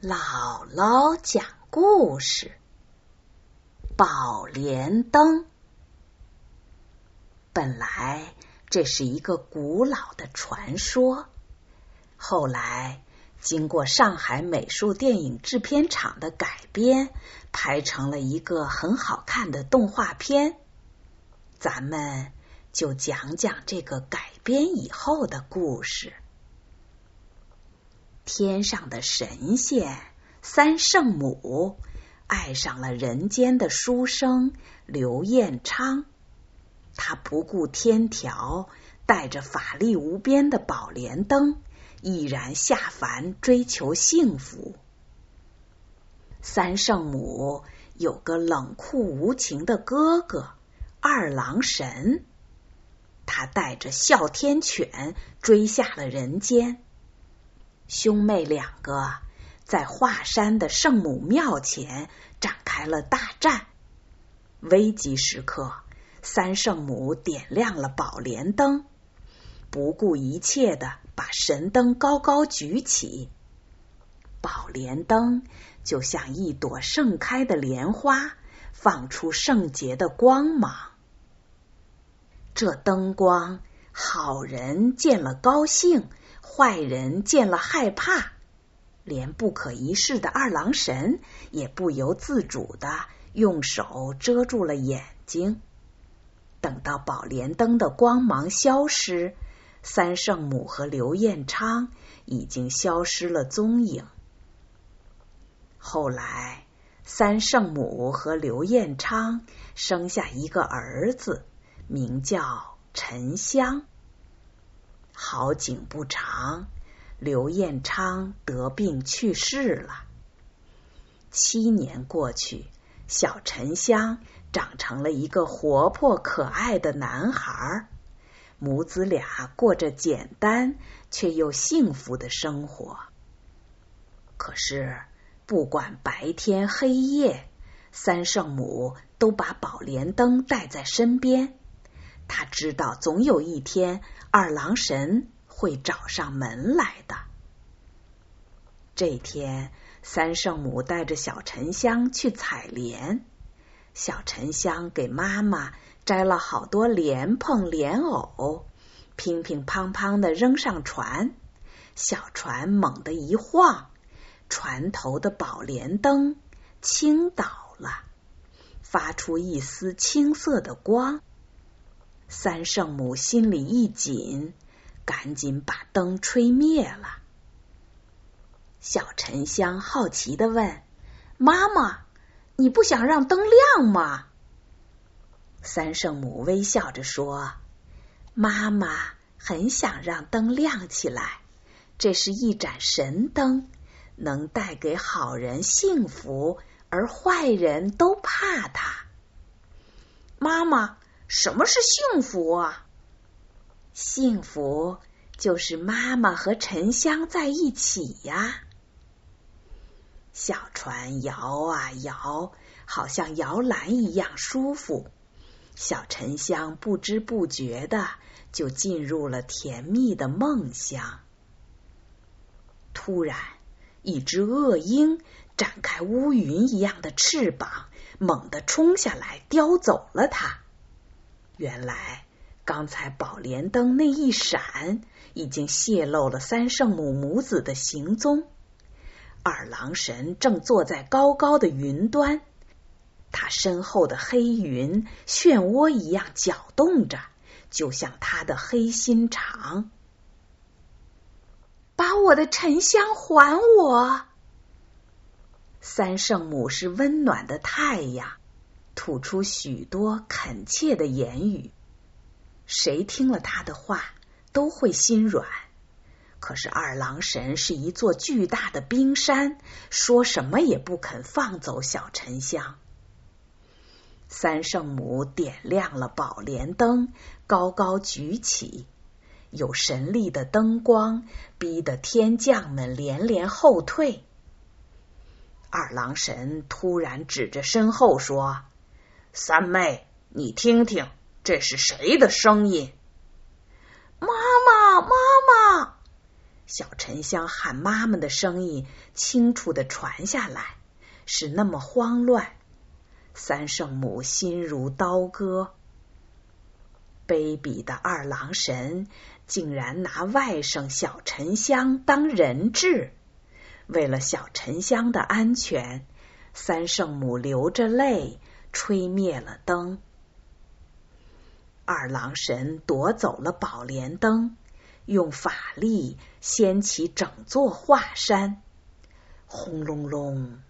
姥姥讲故事：宝莲灯。本来这是一个古老的传说，后来经过上海美术电影制片厂的改编，拍成了一个很好看的动画片。咱们就讲讲这个改编以后的故事。天上的神仙三圣母爱上了人间的书生刘彦昌，他不顾天条，带着法力无边的宝莲灯，毅然下凡追求幸福。三圣母有个冷酷无情的哥哥二郎神，他带着哮天犬追下了人间。兄妹两个在华山的圣母庙前展开了大战。危急时刻，三圣母点亮了宝莲灯，不顾一切的把神灯高高举起，宝莲灯就像一朵盛开的莲花，放出圣洁的光芒。这灯光，好人见了高兴。坏人见了害怕，连不可一世的二郎神也不由自主的用手遮住了眼睛。等到宝莲灯的光芒消失，三圣母和刘彦昌已经消失了踪影。后来，三圣母和刘彦昌生下一个儿子，名叫沉香。好景不长，刘彦昌得病去世了。七年过去，小沉香长成了一个活泼可爱的男孩，母子俩过着简单却又幸福的生活。可是，不管白天黑夜，三圣母都把宝莲灯带在身边。他知道，总有一天二郎神会找上门来的。这天，三圣母带着小沉香去采莲，小沉香给妈妈摘了好多莲蓬、莲藕，乒乒乓乓的扔上船。小船猛地一晃，船头的宝莲灯倾倒了，发出一丝青色的光。三圣母心里一紧，赶紧把灯吹灭了。小沉香好奇的问：“妈妈，你不想让灯亮吗？”三圣母微笑着说：“妈妈很想让灯亮起来，这是一盏神灯，能带给好人幸福，而坏人都怕它。”妈妈。什么是幸福啊？幸福就是妈妈和沉香在一起呀。小船摇啊摇，好像摇篮一样舒服。小沉香不知不觉的就进入了甜蜜的梦乡。突然，一只恶鹰展开乌云一样的翅膀，猛地冲下来，叼走了它。原来，刚才宝莲灯那一闪，已经泄露了三圣母母子的行踪。二郎神正坐在高高的云端，他身后的黑云漩涡一样搅动着，就像他的黑心肠。把我的沉香还我！三圣母是温暖的太阳。吐出许多恳切的言语，谁听了他的话都会心软。可是二郎神是一座巨大的冰山，说什么也不肯放走小沉香。三圣母点亮了宝莲灯，高高举起，有神力的灯光逼得天将们连连后退。二郎神突然指着身后说。三妹，你听听，这是谁的声音？妈妈，妈妈！小沉香喊妈妈的声音清楚的传下来，是那么慌乱。三圣母心如刀割，卑鄙的二郎神竟然拿外甥小沉香当人质。为了小沉香的安全，三圣母流着泪吹灭了灯。二郎神夺走了宝莲灯。用法力掀起整座华山，轰隆隆，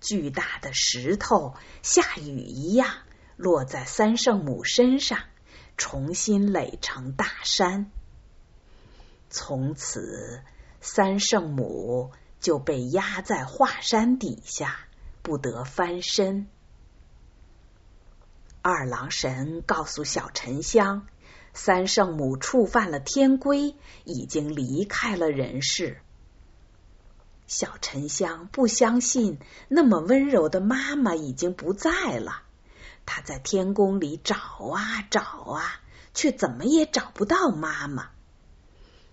巨大的石头下雨一样落在三圣母身上，重新垒成大山。从此，三圣母就被压在华山底下，不得翻身。二郎神告诉小沉香。三圣母触犯了天规，已经离开了人世。小沉香不相信那么温柔的妈妈已经不在了，他在天宫里找啊找啊，却怎么也找不到妈妈。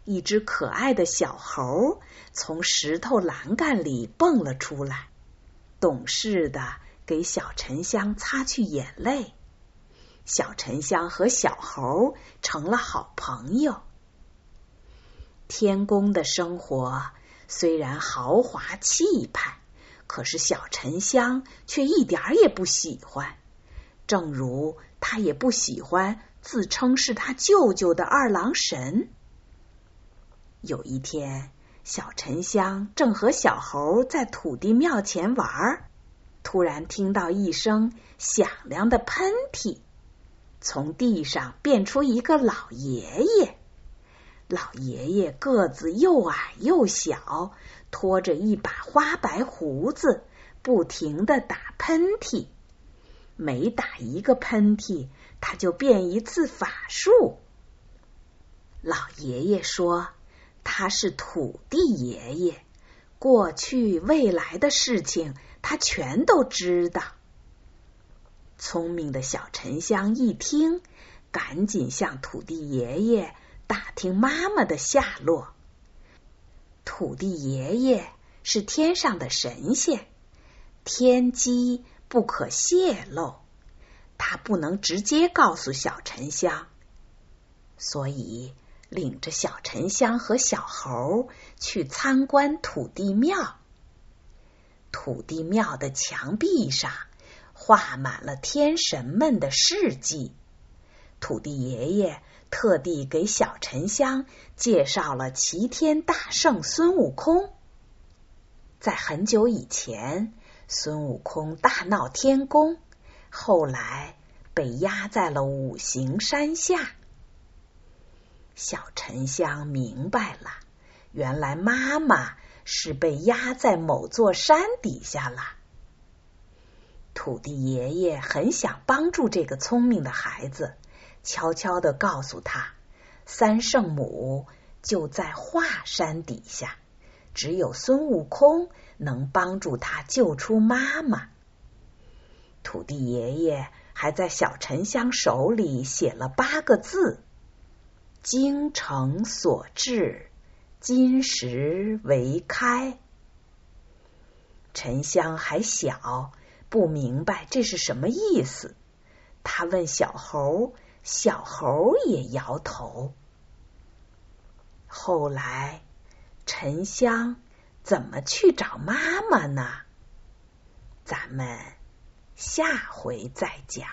一只可爱的小猴从石头栏杆里蹦了出来，懂事的给小沉香擦去眼泪。小沉香和小猴成了好朋友。天宫的生活虽然豪华气派，可是小沉香却一点也不喜欢。正如他也不喜欢自称是他舅舅的二郎神。有一天，小沉香正和小猴在土地庙前玩，突然听到一声响亮的喷嚏。从地上变出一个老爷爷，老爷爷个子又矮又小，拖着一把花白胡子，不停的打喷嚏。每打一个喷嚏，他就变一次法术。老爷爷说他是土地爷爷，过去未来的事情他全都知道。聪明的小沉香一听，赶紧向土地爷爷打听妈妈的下落。土地爷爷是天上的神仙，天机不可泄露，他不能直接告诉小沉香，所以领着小沉香和小猴去参观土地庙。土地庙的墙壁上。画满了天神们的事迹。土地爷爷特地给小沉香介绍了齐天大圣孙悟空。在很久以前，孙悟空大闹天宫，后来被压在了五行山下。小沉香明白了，原来妈妈是被压在某座山底下了。土地爷爷很想帮助这个聪明的孩子，悄悄的告诉他，三圣母就在华山底下，只有孙悟空能帮助他救出妈妈。土地爷爷还在小沉香手里写了八个字：“精诚所至，金石为开。”沉香还小。不明白这是什么意思，他问小猴，小猴也摇头。后来，沉香怎么去找妈妈呢？咱们下回再讲。